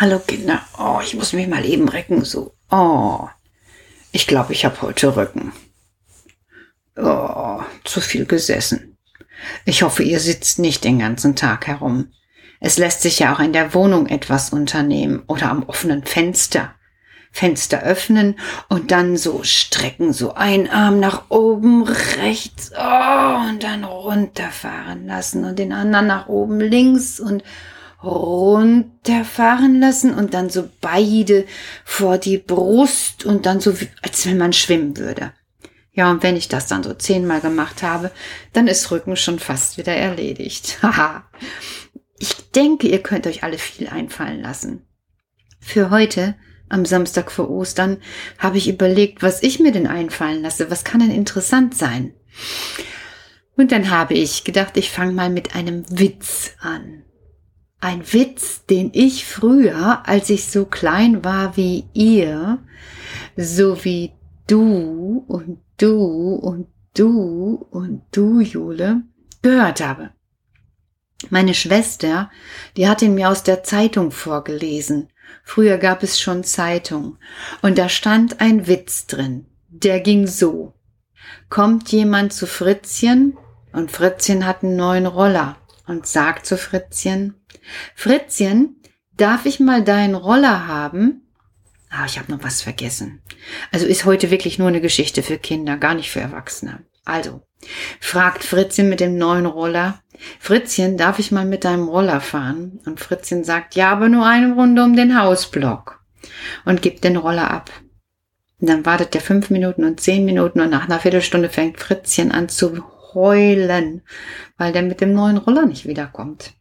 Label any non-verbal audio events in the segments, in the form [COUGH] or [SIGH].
Hallo Kinder. Oh, ich muss mich mal eben recken. So. Oh. Ich glaube, ich habe heute Rücken. Oh, zu viel gesessen. Ich hoffe, ihr sitzt nicht den ganzen Tag herum. Es lässt sich ja auch in der Wohnung etwas unternehmen oder am offenen Fenster. Fenster öffnen und dann so strecken, so ein Arm nach oben rechts oh, und dann runterfahren lassen und den anderen nach oben links und runterfahren lassen und dann so beide vor die Brust und dann so, als wenn man schwimmen würde. Ja, und wenn ich das dann so zehnmal gemacht habe, dann ist Rücken schon fast wieder erledigt. [LAUGHS] Haha. ich denke, ihr könnt euch alle viel einfallen lassen. Für heute, am Samstag vor Ostern, habe ich überlegt, was ich mir denn einfallen lasse. Was kann denn interessant sein? Und dann habe ich gedacht, ich fange mal mit einem Witz an. Ein Witz, den ich früher, als ich so klein war wie ihr, so wie du und du und du und du, Jule, gehört habe. Meine Schwester, die hat ihn mir aus der Zeitung vorgelesen. Früher gab es schon Zeitung. Und da stand ein Witz drin. Der ging so. Kommt jemand zu Fritzchen und Fritzchen hat einen neuen Roller und sagt zu Fritzchen, Fritzchen, darf ich mal deinen Roller haben? Ah, ich habe noch was vergessen. Also ist heute wirklich nur eine Geschichte für Kinder, gar nicht für Erwachsene. Also, fragt Fritzchen mit dem neuen Roller, Fritzchen, darf ich mal mit deinem Roller fahren? Und Fritzchen sagt, ja, aber nur eine Runde um den Hausblock. Und gibt den Roller ab. Und dann wartet der fünf Minuten und zehn Minuten und nach einer Viertelstunde fängt Fritzchen an zu heulen, weil der mit dem neuen Roller nicht wiederkommt.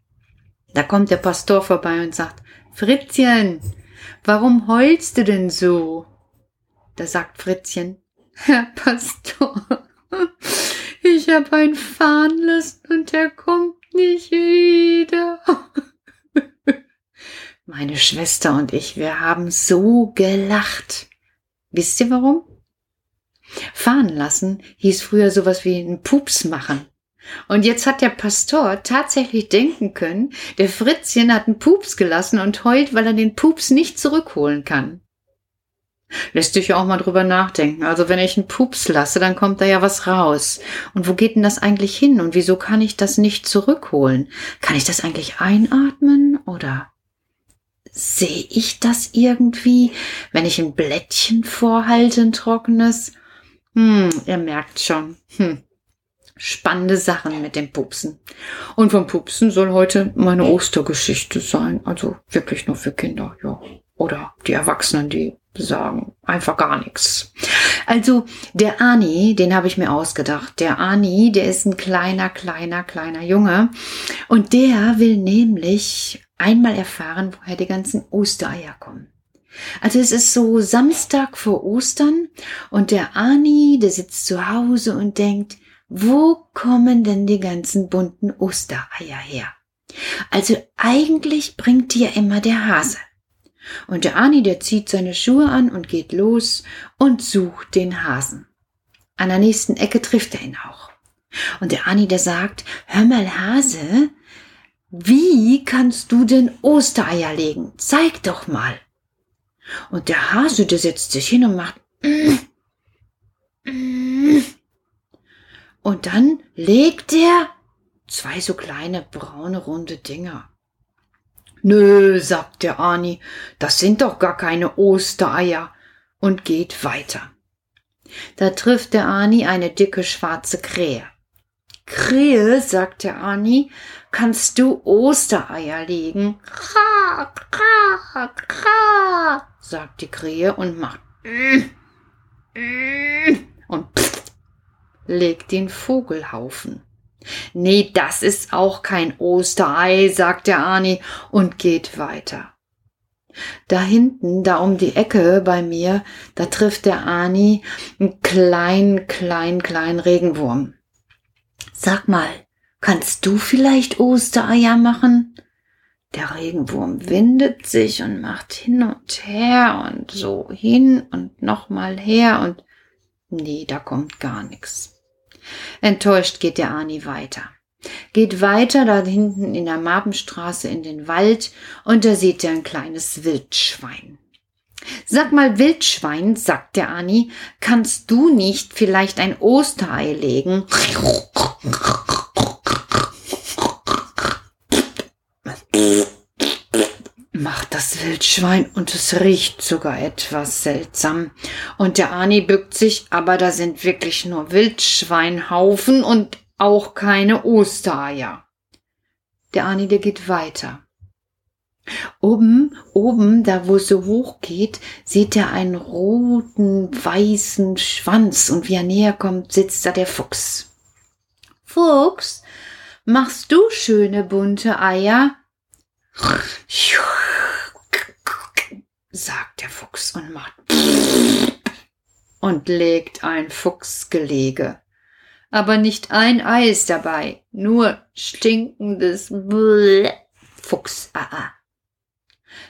Da kommt der Pastor vorbei und sagt, Fritzchen, warum heulst du denn so? Da sagt Fritzchen, [LAUGHS] Herr Pastor, [LAUGHS] ich habe einen fahren lassen und der kommt nicht wieder. [LAUGHS] Meine Schwester und ich, wir haben so gelacht. Wisst ihr warum? Fahren lassen hieß früher sowas wie einen Pups machen. Und jetzt hat der Pastor tatsächlich denken können, der Fritzchen hat einen Pups gelassen und heult, weil er den Pups nicht zurückholen kann. Lässt sich ja auch mal drüber nachdenken. Also wenn ich einen Pups lasse, dann kommt da ja was raus. Und wo geht denn das eigentlich hin? Und wieso kann ich das nicht zurückholen? Kann ich das eigentlich einatmen oder sehe ich das irgendwie, wenn ich ein Blättchen vorhalte, ein trockenes? Hm, ihr merkt schon. Hm spannende Sachen mit dem Pupsen. Und vom Pupsen soll heute meine Ostergeschichte sein. Also wirklich nur für Kinder, ja. Oder die Erwachsenen, die sagen einfach gar nichts. Also der Ani, den habe ich mir ausgedacht. Der Ani, der ist ein kleiner, kleiner, kleiner Junge. Und der will nämlich einmal erfahren, woher die ganzen Ostereier kommen. Also es ist so Samstag vor Ostern und der Ani, der sitzt zu Hause und denkt, wo kommen denn die ganzen bunten Ostereier her? Also eigentlich bringt ja immer der Hase. Und der Ani, der zieht seine Schuhe an und geht los und sucht den Hasen. An der nächsten Ecke trifft er ihn auch. Und der Ani, der sagt, hör mal, Hase, wie kannst du denn Ostereier legen? Zeig doch mal. Und der Hase, der setzt sich hin und macht, mm, und dann legt er zwei so kleine braune runde Dinger. Nö, sagt der Ani, das sind doch gar keine Ostereier und geht weiter. Da trifft der Ani eine dicke schwarze Krähe. Krähe, sagt der Ani, kannst du Ostereier legen? Kra, kra, kra, sagt die Krähe und macht und pff, legt den Vogelhaufen. Nee, das ist auch kein Osterei, sagt der Ani und geht weiter. Da hinten, da um die Ecke bei mir, da trifft der Ani einen kleinen, kleinen, kleinen Regenwurm. Sag mal, kannst du vielleicht Ostereier machen? Der Regenwurm windet sich und macht hin und her und so hin und nochmal her und nee, da kommt gar nichts. Enttäuscht geht der Ani weiter. geht weiter da hinten in der Marbenstraße in den Wald und da sieht er ein kleines Wildschwein. Sag mal, Wildschwein, sagt der Ani, kannst du nicht vielleicht ein Osterei legen? Macht das Wildschwein und es riecht sogar etwas seltsam. Und der Ani bückt sich, aber da sind wirklich nur Wildschweinhaufen und auch keine Ostereier. Der Ani, der geht weiter. Oben, oben, da wo es so hoch geht, sieht er einen roten, weißen Schwanz und wie er näher kommt, sitzt da der Fuchs. Fuchs, machst du schöne bunte Eier? Sagt der Fuchs und macht und legt ein Fuchsgelege. Aber nicht ein Ei ist dabei, nur stinkendes Fuchs. Ah, ah.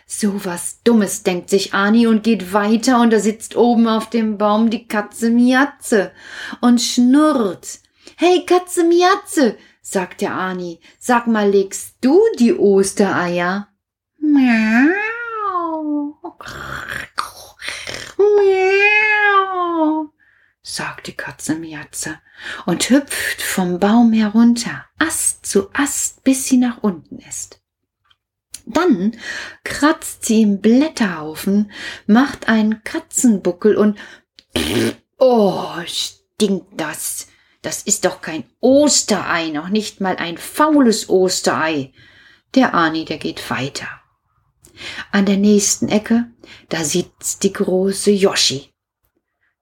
So was Dummes denkt sich Ani und geht weiter und da sitzt oben auf dem Baum die Katze Miatze und schnurrt. Hey Katze Miatze, sagt der Ani, sag mal, legst du die Ostereier? Miau. Miau, sagt die Katze Miatze und hüpft vom Baum herunter, Ast zu Ast, bis sie nach unten ist. Dann kratzt sie im Blätterhaufen, macht einen Katzenbuckel und [SNIFFS] oh, stinkt das. Das ist doch kein Osterei, noch nicht mal ein faules Osterei. Der Ani, der geht weiter. An der nächsten Ecke, da sitzt die große Yoshi.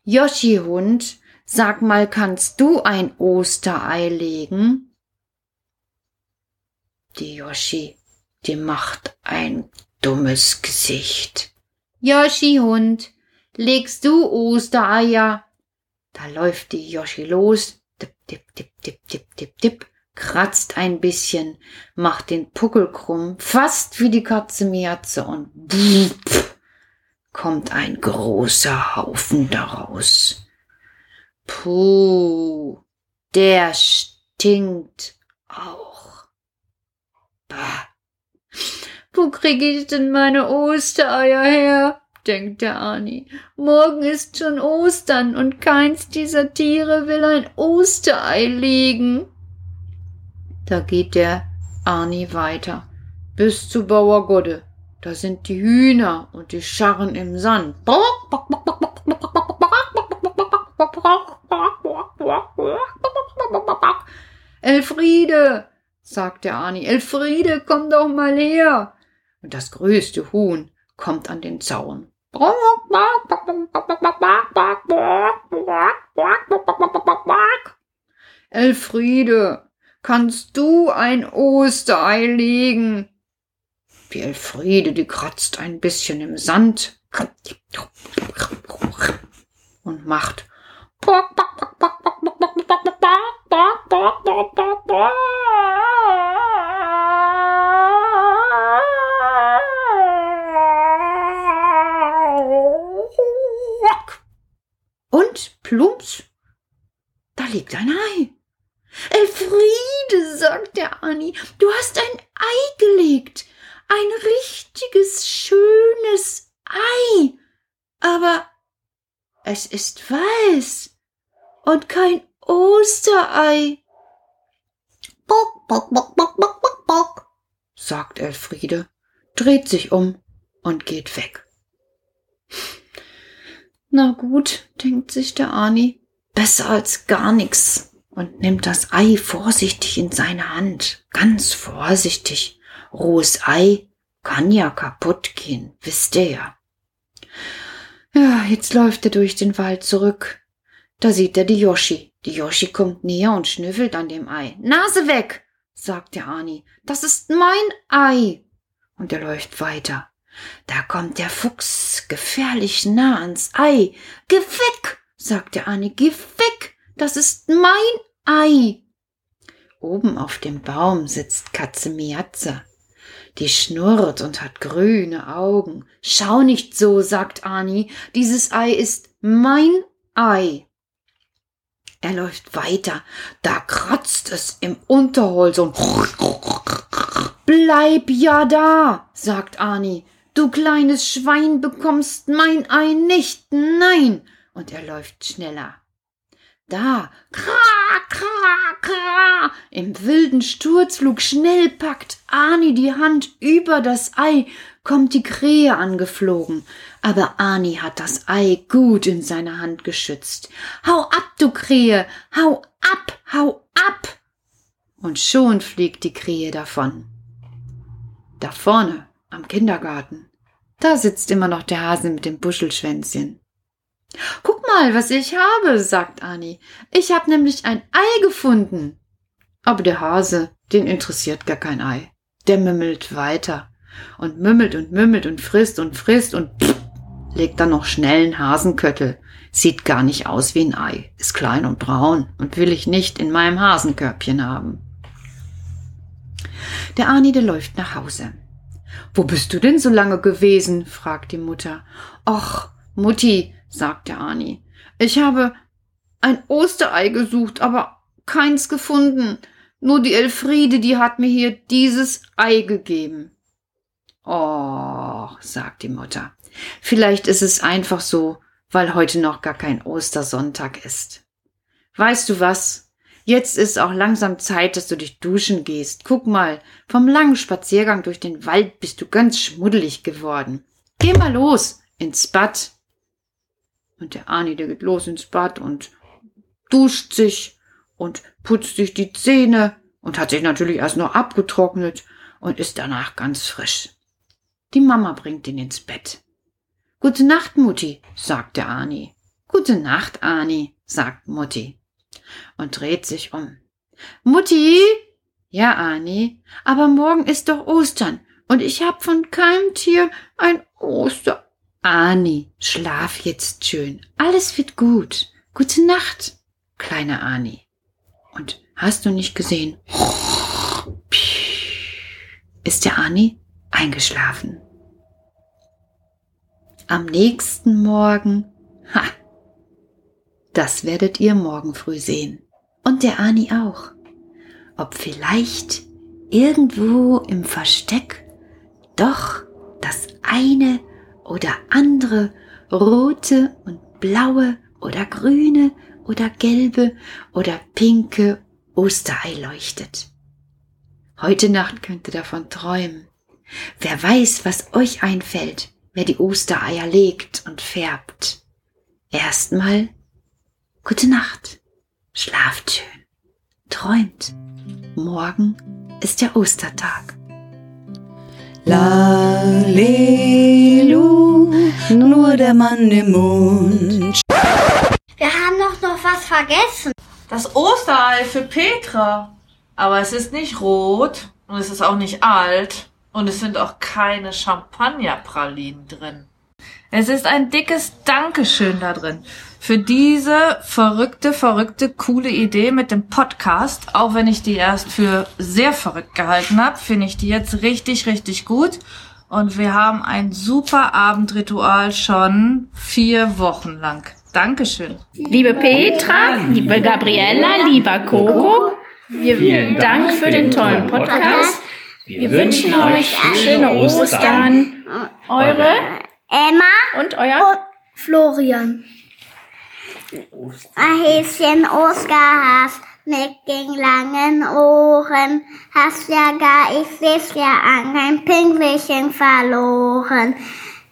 Yoshi Hund, sag mal, kannst du ein Osterei legen? Die Yoshi, die macht ein dummes Gesicht. Yoshi Hund, legst du Ostereier? Da läuft die Yoshi los, dip, dip, dip, dip, dip, dip, dip, kratzt ein bisschen, macht den Puckel krumm, fast wie die Katze Miatze und pff, kommt ein großer Haufen daraus. Puh, der stinkt auch. Bah. Wo krieg ich denn meine Ostereier her? denkt der Ani. Morgen ist schon Ostern und keins dieser Tiere will ein Osterei legen. Da geht der Arni weiter. Bis zu Bauer Godde. Da sind die Hühner und die scharren im Sand. Elfriede, sagt der Arni, Elfriede, komm doch mal her. Und das größte Huhn kommt an den Zaun. Elfriede, kannst du ein Osterei legen? Die Elfriede, die kratzt ein bisschen im Sand und macht sich um und geht weg. Na gut, denkt sich der Ani, besser als gar nichts und nimmt das Ei vorsichtig in seine Hand, ganz vorsichtig. Rohes Ei kann ja kaputt gehen, wisst ihr ja. Ja, jetzt läuft er durch den Wald zurück. Da sieht er die Yoshi. Die Yoshi kommt näher und schnüffelt an dem Ei. Nase weg, sagt der Ani. Das ist mein Ei. Und er läuft weiter. Da kommt der Fuchs gefährlich nah ans Ei. Geh weg, sagt der Ani. Geh weg. Das ist mein Ei. Oben auf dem Baum sitzt Katze Miatze. Die schnurrt und hat grüne Augen. Schau nicht so, sagt Ani, dieses Ei ist mein Ei. Er läuft weiter. Da kratzt es im Unterholz und Bleib ja da, sagt Arnie. Du kleines Schwein bekommst mein Ei nicht. Nein. Und er läuft schneller. Da, kra, kra, kra. Im wilden Sturzflug schnell packt Ani die Hand über das Ei, kommt die Krähe angeflogen. Aber Ani hat das Ei gut in seiner Hand geschützt. Hau ab, du Krähe, hau ab, hau ab. Und schon fliegt die Krähe davon. Da vorne, am Kindergarten, da sitzt immer noch der Hase mit dem Buschelschwänzchen. Guck mal, was ich habe, sagt Anni. Ich habe nämlich ein Ei gefunden. Aber der Hase, den interessiert gar kein Ei. Der mümmelt weiter und mümmelt und mümmelt und frisst und frisst und pff, legt dann noch schnell einen Hasenköttel. Sieht gar nicht aus wie ein Ei, ist klein und braun und will ich nicht in meinem Hasenkörbchen haben. Der Arni, der läuft nach Hause. Wo bist du denn so lange gewesen? fragt die Mutter. Och, Mutti, sagte Ani. Ich habe ein Osterei gesucht, aber keins gefunden. Nur die Elfriede, die hat mir hier dieses Ei gegeben. Oh, sagt die Mutter. Vielleicht ist es einfach so, weil heute noch gar kein Ostersonntag ist. Weißt du was? Jetzt ist auch langsam Zeit, dass du dich duschen gehst. Guck mal, vom langen Spaziergang durch den Wald bist du ganz schmuddelig geworden. Geh mal los ins Bad. Und der Ani, der geht los ins Bad und duscht sich und putzt sich die Zähne und hat sich natürlich erst noch abgetrocknet und ist danach ganz frisch. Die Mama bringt ihn ins Bett. Gute Nacht, Mutti, sagt der Ani. Gute Nacht, Ani, sagt Mutti und dreht sich um. Mutti? Ja, Ani, aber morgen ist doch Ostern und ich hab von keinem Tier ein Oster Ani, schlaf jetzt schön. Alles wird gut. Gute Nacht, kleine Ani. Und hast du nicht gesehen? Ist der Ani eingeschlafen? Am nächsten Morgen, ha, das werdet ihr morgen früh sehen. Und der Ani auch. Ob vielleicht irgendwo im Versteck doch das eine oder andere rote und blaue oder grüne oder gelbe oder pinke Osterei leuchtet. Heute Nacht könnt ihr davon träumen. Wer weiß, was euch einfällt, wer die Ostereier legt und färbt. Erstmal gute Nacht, schlaft schön, träumt. Morgen ist der Ostertag. Lalelu, nur der Mann im Mund. Wir haben doch noch was vergessen. Das Osterei für Petra. Aber es ist nicht rot und es ist auch nicht alt und es sind auch keine Champagnerpralinen drin. Es ist ein dickes Dankeschön da drin für diese verrückte, verrückte, coole Idee mit dem Podcast. Auch wenn ich die erst für sehr verrückt gehalten habe, finde ich die jetzt richtig, richtig gut. Und wir haben ein super Abendritual schon vier Wochen lang. Dankeschön. Liebe Petra, liebe Gabriella, lieber Coco, wir vielen Dank für den tollen Podcast. Wir wünschen euch schöne Ostern. Eure Emma und euer Florian. Ein Häschen Oskar mit den langen Ohren. Hast ja gar, ich seh's ja an, ein Pinguinchen verloren.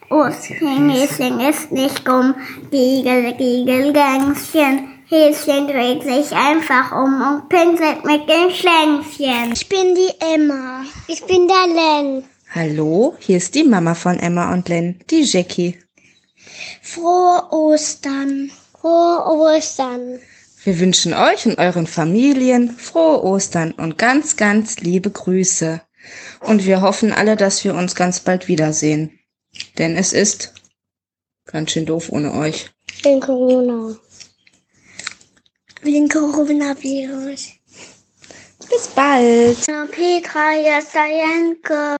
Häschen ist nicht um, Giegel, Giegel, Gänschen. Häschen dreht sich einfach um und pinselt mit den Schlängchen. Ich bin die Emma. Ich bin der Len. Hallo, hier ist die Mama von Emma und Len, die Jackie. Frohe Ostern. Frohe Ostern. Wir wünschen euch und euren Familien frohe Ostern und ganz, ganz liebe Grüße. Und wir hoffen alle, dass wir uns ganz bald wiedersehen. Denn es ist ganz schön doof ohne euch. Wegen Corona. Wegen Coronavirus. Bis bald. Petra, hier ist der Jenke.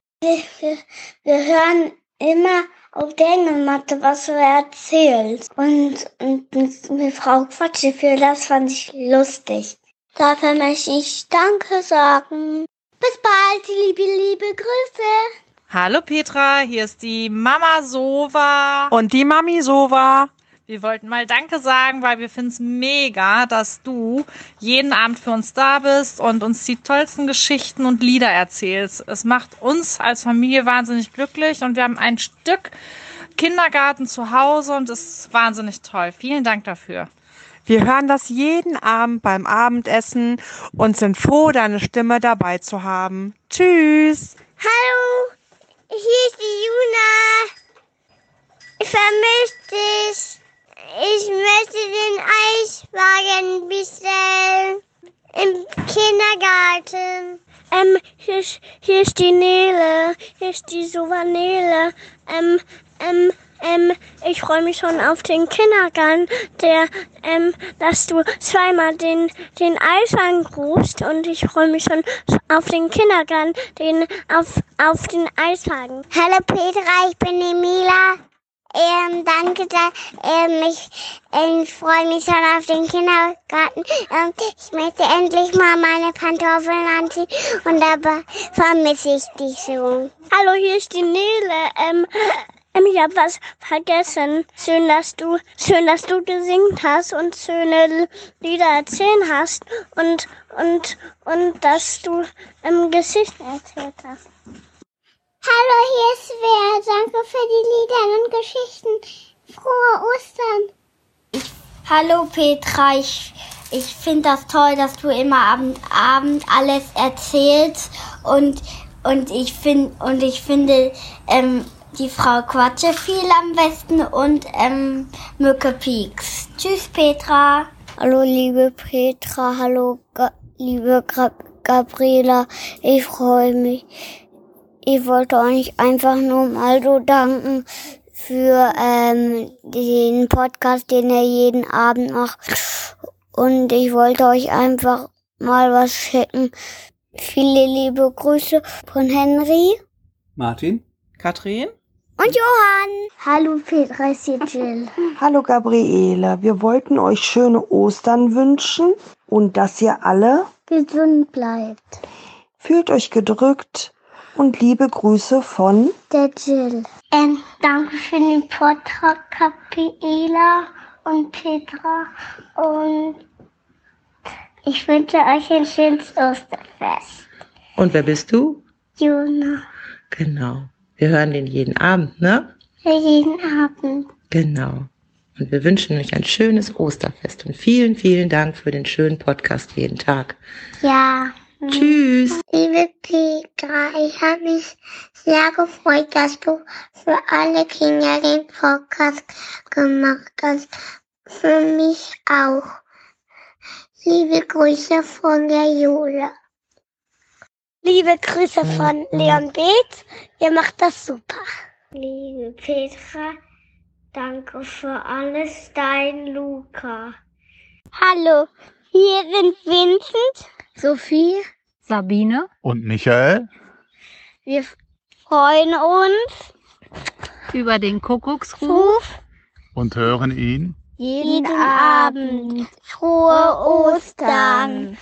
Wir, hören immer auf der Hängematte, was du erzählst. Und, und mit, mit Frau Quatschefühl, das fand ich lustig. Dafür möchte ich Danke sagen. Bis bald, liebe, liebe Grüße. Hallo Petra, hier ist die Mama Sova. Und die Mami Sova. Wir wollten mal Danke sagen, weil wir finden es mega, dass du jeden Abend für uns da bist und uns die tollsten Geschichten und Lieder erzählst. Es macht uns als Familie wahnsinnig glücklich und wir haben ein Stück Kindergarten zu Hause und es ist wahnsinnig toll. Vielen Dank dafür. Wir hören das jeden Abend beim Abendessen und sind froh, deine Stimme dabei zu haben. Tschüss. Hallo, hier ist die Juna. Ich vermisse dich. Ich möchte den Eiswagen bestellen. Im Kindergarten. Ähm, hier, ist- hier ist die Nele. Hier ist die Suvanele. Ähm, ähm, ähm, ich freue mich schon auf den Kindergarten, der, ähm, dass du zweimal den, den Eiswagen rufst und ich freue mich schon auf den Kindergarten, den, auf, auf den Eiswagen. Hallo Petra, ich bin Emila. Ähm, danke, da, ähm, ich, ähm, freue mich schon auf den Kindergarten. Ähm, ich möchte endlich mal meine Pantoffeln anziehen und dabei vermisse ich dich so. Hallo, hier ist die Nele. Ähm, ähm, ich habe was vergessen. Schön, dass du, schön, dass du gesingt hast und schöne Lieder erzählen hast und und und dass du ähm, Geschichten erzählt hast. Hallo, hier ist Svea. Danke für die Lieder und Geschichten. Frohe Ostern. Hallo Petra, ich, ich finde das toll, dass du immer Abend, Abend alles erzählst und, und ich finde und ich finde ähm, die Frau Quatsche viel am besten und ähm, Mücke Pieks. Tschüss Petra. Hallo, liebe Petra. Hallo, Ga liebe Gra Gabriela. Ich freue mich. Ich wollte euch einfach nur mal so danken für ähm, den Podcast, den ihr jeden Abend macht. Und ich wollte euch einfach mal was schicken. Viele liebe Grüße von Henry Martin? Katrin? und Johann. Hallo Petra, Jill. [LAUGHS] Hallo Gabriele, wir wollten euch schöne Ostern wünschen und dass ihr alle Gesund bleibt. fühlt euch gedrückt und liebe Grüße von Der Jill. Ähm, danke für den Vortrag, Gabriela und Petra. Und ich wünsche euch ein schönes Osterfest. Und wer bist du? Juna, Genau. Wir hören den jeden Abend, ne? für jeden Abend. Genau. Und wir wünschen euch ein schönes Osterfest und vielen, vielen Dank für den schönen Podcast jeden Tag. Ja. Tschüss. Liebe Petra, ich habe mich sehr gefreut, dass du für alle Kinder den Podcast gemacht hast. Für mich auch. Liebe Grüße von der Jule. Liebe Grüße von Leon Beetz. Ihr macht das super. Liebe Petra, danke für alles, dein Luca. Hallo, hier sind Vincent, Sophie. Sabine. Und Michael? Wir freuen uns Über den Kuckucksruf. Ruf Und hören ihn? jeden Abend. Frohe Ostern.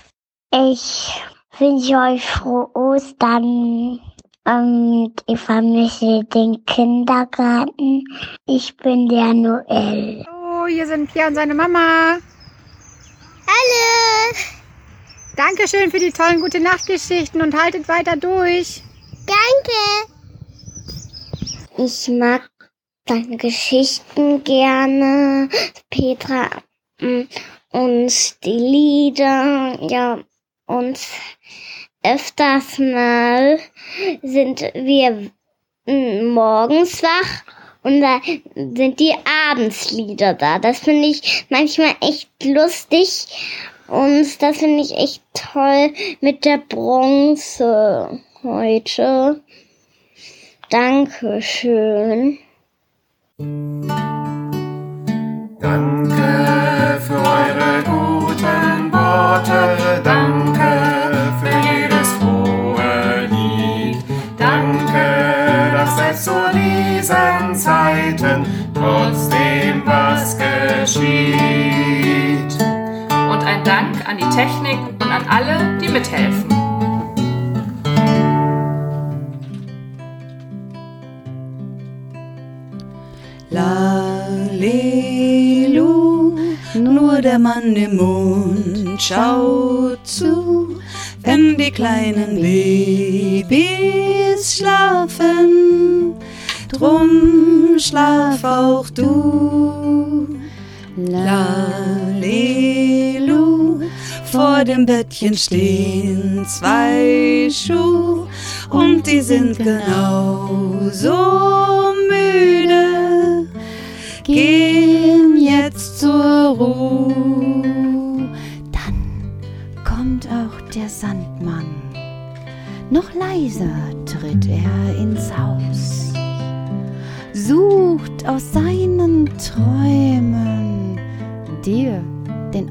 Ich wünsche euch frohe Ostern. Und ich vermisse den Kindergarten. Ich bin der Noel. Oh, hier sind Pia und seine Mama. Hallo. Dankeschön für die tollen gute Nachtgeschichten und haltet weiter durch. Danke. Ich mag deine Geschichten gerne, Petra. mm, Und die Lieder, ja. Und öfters mal sind wir mm, morgens wach und da sind die Abendslieder da. Das finde ich manchmal echt lustig. Und das finde ich echt toll mit der Bronze heute. Dankeschön. Danke für eure guten Worte, danke Technik und an alle, die mithelfen. Lalelu, nur der Mann im Mond schaut zu, wenn die kleinen Babys schlafen. Drum schlaf auch du. Lalelu, vor dem Bettchen stehen zwei Schuhe und die sind genauso müde gehen jetzt zur Ruhe. Dann kommt auch der Sandmann. Noch leiser tritt er ins Haus, sucht aus seinen Träumen dir den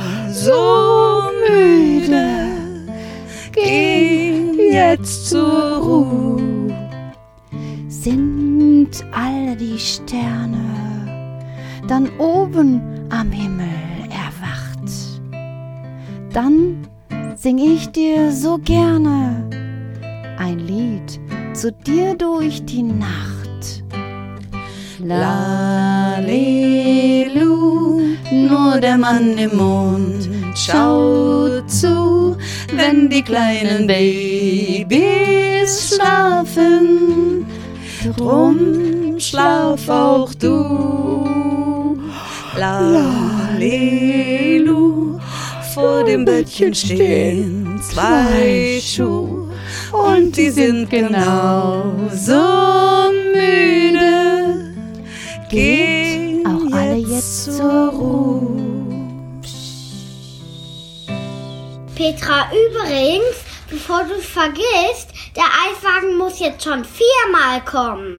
so müde. Geh jetzt zur Ruhe. Sind alle die Sterne dann oben am Himmel erwacht? Dann sing ich dir so gerne ein Lied zu dir durch die Nacht. Lalelu, nur der Mann im Mond schaut zu, wenn die kleinen Babys schlafen. Drum schlaf auch du. Lalelu, vor dem Bettchen stehen zwei Schuhe und die sind genauso müde. Gehen auch alle jetzt zur Ruhe. Petra, übrigens, bevor du vergisst, der Eiswagen muss jetzt schon viermal kommen.